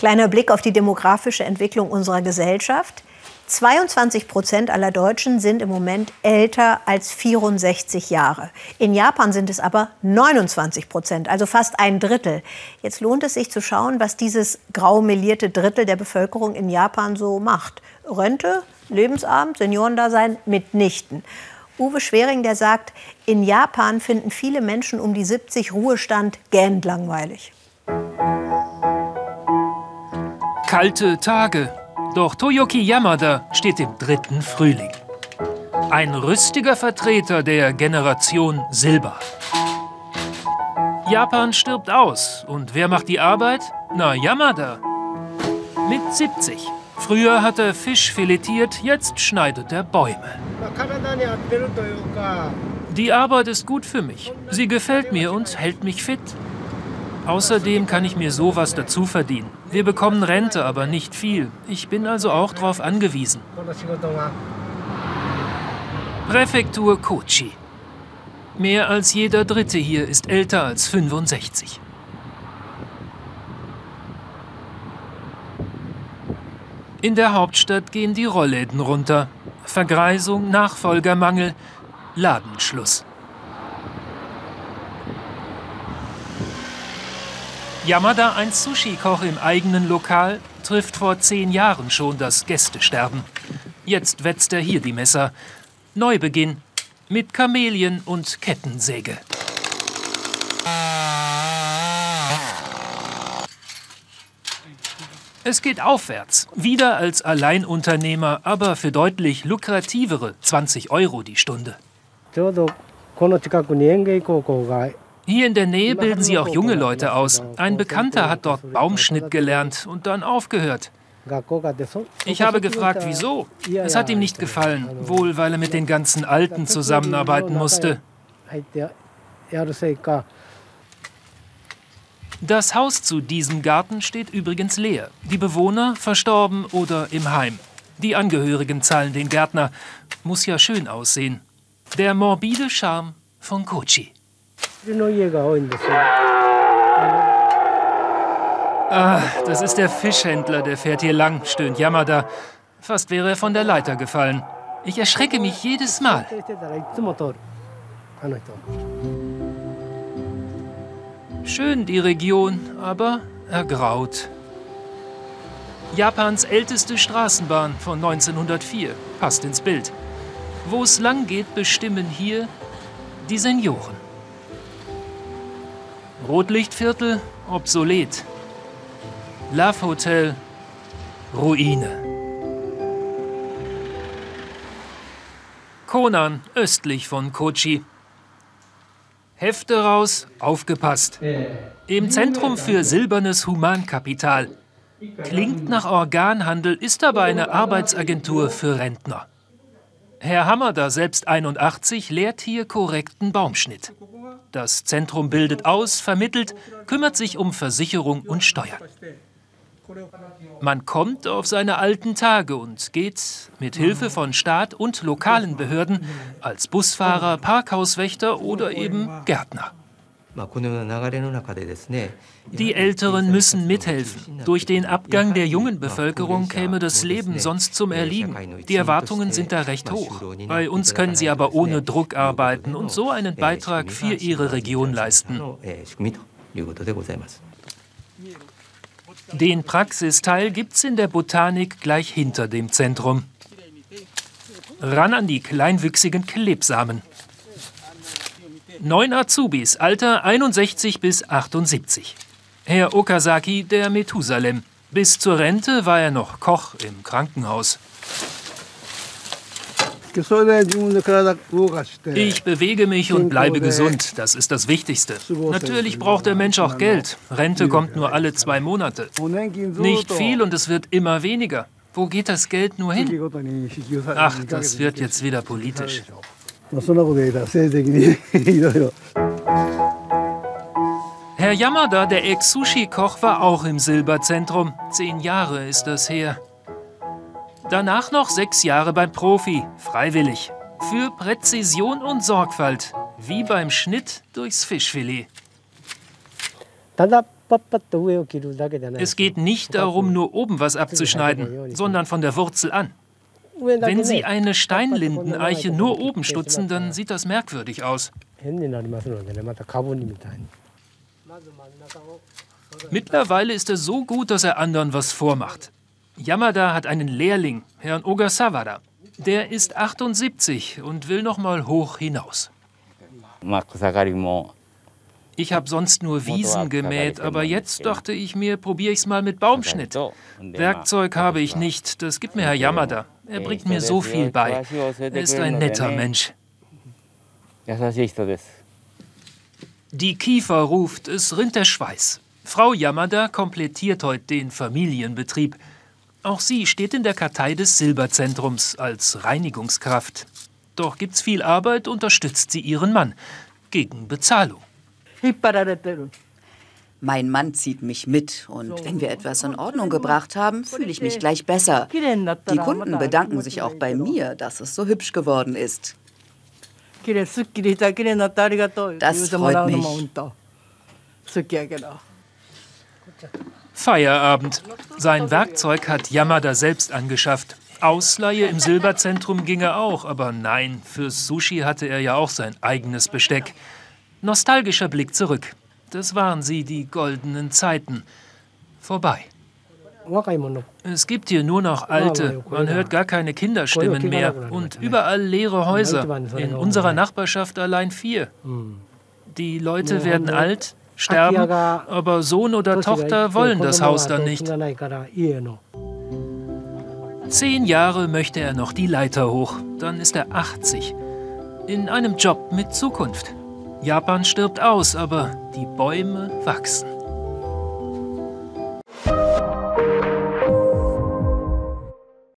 Kleiner Blick auf die demografische Entwicklung unserer Gesellschaft. 22 Prozent aller Deutschen sind im Moment älter als 64 Jahre. In Japan sind es aber 29 Prozent, also fast ein Drittel. Jetzt lohnt es sich zu schauen, was dieses grau melierte Drittel der Bevölkerung in Japan so macht. Rente, Lebensabend, Seniorendasein mitnichten. Uwe Schwering, der sagt, in Japan finden viele Menschen um die 70 Ruhestand gähnend langweilig. Kalte Tage, doch Toyoki Yamada steht im dritten Frühling. Ein rüstiger Vertreter der Generation Silber. Japan stirbt aus. Und wer macht die Arbeit? Na, Yamada. Mit 70. Früher hat er Fisch filetiert, jetzt schneidet er Bäume. Die Arbeit ist gut für mich. Sie gefällt mir und hält mich fit. Außerdem kann ich mir sowas dazu verdienen. Wir bekommen Rente, aber nicht viel. Ich bin also auch darauf angewiesen. Präfektur Kochi. Mehr als jeder Dritte hier ist älter als 65. In der Hauptstadt gehen die Rollläden runter. Vergreisung, Nachfolgermangel, Ladenschluss. Yamada, ein Sushi-Koch im eigenen Lokal, trifft vor zehn Jahren schon das Gästesterben. Jetzt wetzt er hier die Messer. Neubeginn mit Kamelien und Kettensäge. Es geht aufwärts. Wieder als Alleinunternehmer, aber für deutlich lukrativere 20 Euro die Stunde. Hier in der Nähe bilden sie auch junge Leute aus. Ein Bekannter hat dort Baumschnitt gelernt und dann aufgehört. Ich habe gefragt, wieso. Es hat ihm nicht gefallen, wohl weil er mit den ganzen Alten zusammenarbeiten musste. Das Haus zu diesem Garten steht übrigens leer. Die Bewohner verstorben oder im Heim. Die Angehörigen zahlen den Gärtner. Muss ja schön aussehen. Der morbide Charme von Kochi. Ah, das ist der Fischhändler, der fährt hier lang, stöhnt Yamada. Fast wäre er von der Leiter gefallen. Ich erschrecke mich jedes Mal. Schön die Region, aber ergraut. Japans älteste Straßenbahn von 1904 passt ins Bild. Wo es lang geht, bestimmen hier die Senioren. Rotlichtviertel obsolet. Love Hotel Ruine. Konan östlich von Kochi. Hefte raus, aufgepasst. Im Zentrum für silbernes Humankapital. Klingt nach Organhandel, ist aber eine Arbeitsagentur für Rentner. Herr Hammerder, selbst 81, lehrt hier korrekten Baumschnitt. Das Zentrum bildet aus, vermittelt, kümmert sich um Versicherung und Steuern. Man kommt auf seine alten Tage und geht mit Hilfe von Staat und lokalen Behörden als Busfahrer, Parkhauswächter oder eben Gärtner. Die Älteren müssen mithelfen. Durch den Abgang der jungen Bevölkerung käme das Leben sonst zum Erliegen. Die Erwartungen sind da recht hoch. Bei uns können sie aber ohne Druck arbeiten und so einen Beitrag für ihre Region leisten. Den Praxisteil gibt's in der Botanik gleich hinter dem Zentrum. Ran an die kleinwüchsigen Klebsamen. Neun Azubis, Alter 61 bis 78. Herr Okazaki, der Methusalem. Bis zur Rente war er noch Koch im Krankenhaus. Ich bewege mich und bleibe gesund. Das ist das Wichtigste. Natürlich braucht der Mensch auch Geld. Rente kommt nur alle zwei Monate. Nicht viel und es wird immer weniger. Wo geht das Geld nur hin? Ach, das wird jetzt wieder politisch. そんなこと言ったら成績にいろいろ。Herr Yamada, der Ex-Sushi-Koch, war auch im Silberzentrum. Zehn Jahre ist das her. Danach noch sechs Jahre beim Profi, freiwillig. Für Präzision und Sorgfalt, wie beim Schnitt durchs Fischfilet. Es geht nicht darum, nur oben was abzuschneiden, sondern von der Wurzel an. Wenn Sie eine Steinlindeneiche nur oben stutzen, dann sieht das merkwürdig aus. Mittlerweile ist er so gut, dass er anderen was vormacht. Yamada hat einen Lehrling, Herrn Ogasawara. Der ist 78 und will noch mal hoch hinaus. Ich habe sonst nur Wiesen gemäht, aber jetzt dachte ich mir, probiere ich's mal mit Baumschnitt. Werkzeug habe ich nicht, das gibt mir Herr Yamada. Er bringt mir so viel bei. Er ist ein netter Mensch. Die Kiefer ruft, es rinnt der Schweiß. Frau Yamada komplettiert heute den Familienbetrieb. Auch sie steht in der Kartei des Silberzentrums als Reinigungskraft. Doch gibt's viel Arbeit, unterstützt sie ihren Mann. Gegen Bezahlung. Mein Mann zieht mich mit und wenn wir etwas in Ordnung gebracht haben, fühle ich mich gleich besser. Die Kunden bedanken sich auch bei mir, dass es so hübsch geworden ist. Das freut mich. Feierabend. Sein Werkzeug hat Yamada selbst angeschafft. Ausleihe im Silberzentrum ginge auch, aber nein, fürs Sushi hatte er ja auch sein eigenes Besteck. Nostalgischer Blick zurück. Das waren sie, die goldenen Zeiten. Vorbei. Es gibt hier nur noch alte, man hört gar keine Kinderstimmen mehr und überall leere Häuser. In unserer Nachbarschaft allein vier. Die Leute werden alt, sterben, aber Sohn oder Tochter wollen das Haus dann nicht. Zehn Jahre möchte er noch die Leiter hoch, dann ist er 80. In einem Job mit Zukunft. Japan stirbt aus, aber die Bäume wachsen.